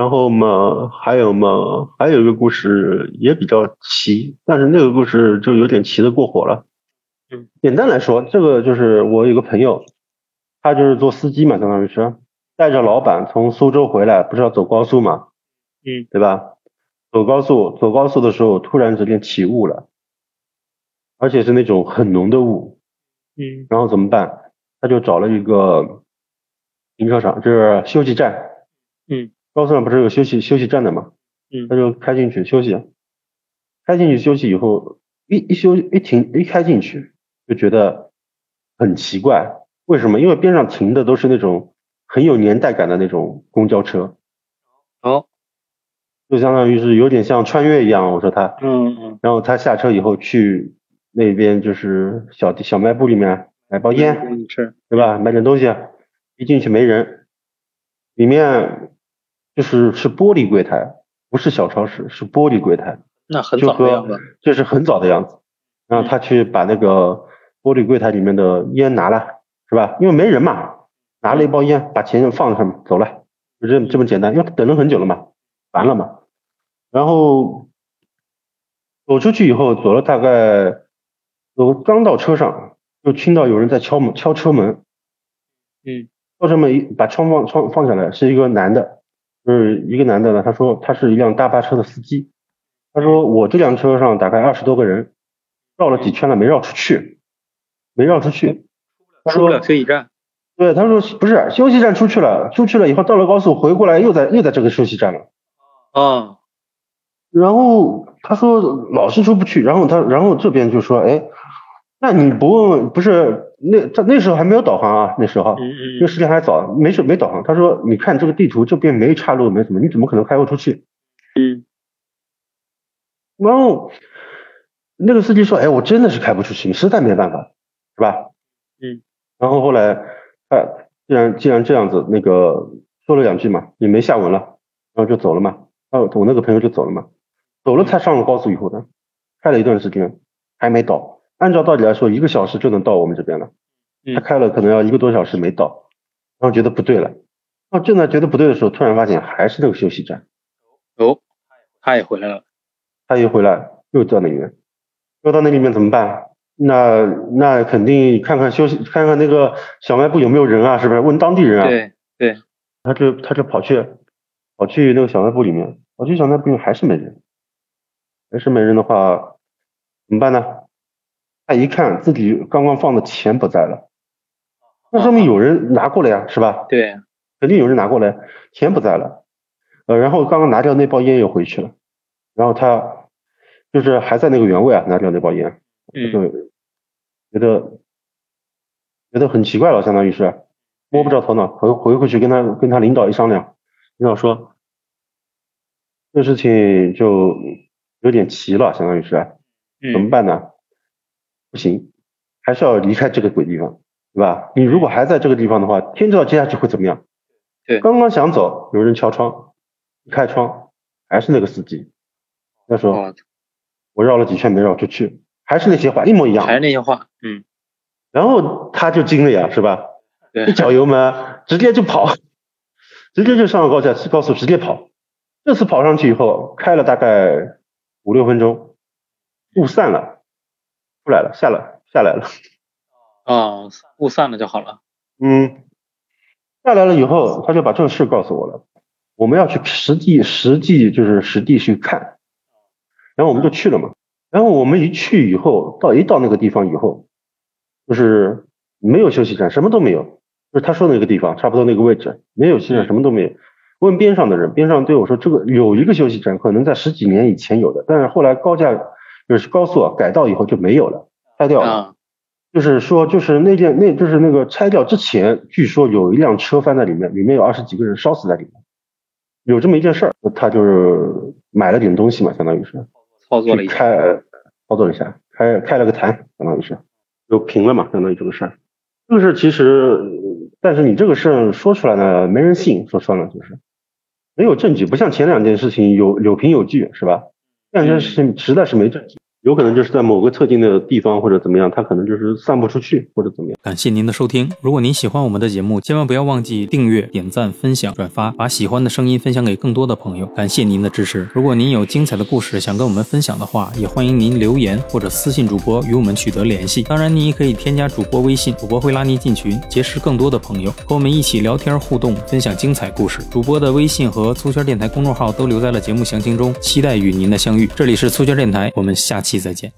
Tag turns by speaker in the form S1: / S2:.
S1: 然后嘛，还有嘛，还有一个故事也比较奇，但是那个故事就有点奇的过火了。
S2: 嗯，
S1: 简单来说，这个就是我有个朋友，他就是做司机嘛，相当于是带着老板从苏州回来，不是要走高速嘛，
S2: 嗯，
S1: 对吧？走高速，走高速的时候突然之间起雾了，而且是那种很浓的雾，
S2: 嗯
S1: 然后怎么办？他就找了一个停车场，就是休息站。
S2: 嗯，
S1: 高速上不是有休息休息站的嘛？
S2: 嗯
S1: 他就开进去休息。开进去休息以后，一一休一停一开进去，就觉得很奇怪。为什么？因为边上停的都是那种很有年代感的那种公交车，
S2: 哦，
S1: 就相当于是有点像穿越一样。我说他，
S2: 嗯嗯
S1: 然后他下车以后去那边就是小小卖部里面买包烟，
S2: 嗯是，
S1: 对吧？买点东西，一进去没人，里面就是是玻璃柜台，不是小超市，是玻璃柜台，
S2: 那很
S1: 就
S2: 早的样子
S1: 和，这是很早的样子。然后他去把那个玻璃柜台里面的烟拿了，是吧？因为没人嘛，拿了一包烟，把钱放上面走了，就这这么简单。因为等了很久了嘛，烦了嘛。然后走出去以后，走了大概，走刚到车上，就听到有人在敲门，敲车门。
S2: 嗯
S1: 敲车门一把窗放窗放下来，是一个男的，就是一个男的呢。他说他是一辆大巴车的司机。他说我这辆车上大概二十多个人，绕了几圈了没绕出去，没绕出去。他
S2: 出不
S1: 说
S2: 了休息站，
S1: 对，他说不是休息站出去了，出去了以后到了高速回过来又在又在这个休息站了。
S2: 啊，
S1: 然后他说老是出不去，然后他然后这边就说哎，那你不问问不是那他那时候还没有导航啊，那时候。因为时间还早，没事没导航。他说：“你看这个地图这边没岔路，没什么，你怎么可能开不出去
S2: 嗯？”
S1: 然后那个司机说：“哎，我真的是开不出去，你实在没办法，是吧？”
S2: 嗯。
S1: 然后后来，哎，既然既然这样子，那个说了两句嘛，也没下文了，然后就走了嘛。然后我那个朋友就走了嘛，走了才上了高速以后呢，开了一段时间还没到。按照道理来说，一个小时就能到我们这边了。
S2: 嗯
S1: 他开了可能要一个多小时没到，然后觉得不对了，然后正在觉得不对的时候，突然发现还是那个休息站，
S2: 哦，他也回来了，
S1: 他一回来又到那里面，又到那里面怎么办？那那肯定看看休息，看看那个小卖部有没有人啊，是不是？问当地人啊。
S2: 对对，
S1: 他就他就跑去跑去那个小卖部里面，跑去小卖部里面还是没人，还是没人的话怎么办呢？他一看自己刚刚放的钱不在了，那说明有人拿过来呀，是吧？
S2: 对，
S1: 肯定有人拿过来，钱不在了，呃，然后刚刚拿掉那包烟又回去了，然后他就是还在那个原位啊，拿掉那包烟，
S2: 嗯。
S1: 就觉得觉得很奇怪了，相当于是摸不着头脑，回回过去跟他跟他领导一商量，领导说这事情就有点奇了，相当于是怎么
S2: 嗯
S1: 办呢？不行，还是要离开这个鬼地方，对吧？你如果还在这个地方的话，天知道接下去会怎么样。
S2: 对
S1: 刚刚想走，有人敲窗，一开窗还是那个司机，他说
S2: 哦，
S1: 我绕了几圈没绕出去，还是那些话一模一样
S2: 还。是那些话，嗯，
S1: 然后他就惊了呀，是吧？一，脚油门直接就跑，直接就上了高架高速直接跑。这次跑上去以后，开了大概五六分钟，雾散了，出来了，下来下来了。
S2: 啊，雾散了就好了，
S1: 嗯，下来了以后，他就把这个事告诉我了。我们要去实地实际就是实地去看，然后我们就去了嘛。然后我们一去以后，到一到那个地方以后，就是没有休息站，什么都没有，就是他说的那个地方，差不多那个位置，没有休息站，什么都没有。问边上的人，边上对我说，这个有一个休息站，可能在十几年以前有的，但是后来高架就是高速啊改道以后就没有了，拆掉了。
S2: 啊，
S1: 就是说，就是那件那就是那个拆掉之前，据说有一辆车翻在里面，里面有二十几个人烧死在里面，有这么一件事儿。他就是买了点东西嘛，相当于是
S2: 操作了一下，
S1: 开操作了一下，开开了个坛，相当于是就平了嘛，相当于这个事儿。这个事儿其实，但是你这个事儿说出来呢，没人信，说穿了就是没有证据，不像前两件事情有有凭有据，是吧？这两件事情实在是没证据。有可能就是在某个特定的地方或者怎么样，它可能就是散不出去或者怎么样。
S3: 感谢您的收听，如果您喜欢我们的节目，千万不要忘记订阅、点赞、分享、转发，把喜欢的声音分享给更多的朋友。感谢您的支持。如果您有精彩的故事想跟我们分享的话，也欢迎您留言或者私信主播与我们取得联系。当然，您也可以添加主播微信，主播会拉您进群，结识更多的朋友，和我们一起聊天互动，分享精彩故事。主播的微信和粗圈电台公众号都留在了节目详情中，期待与您的相遇。这里是粗圈电台，我们下期期再见。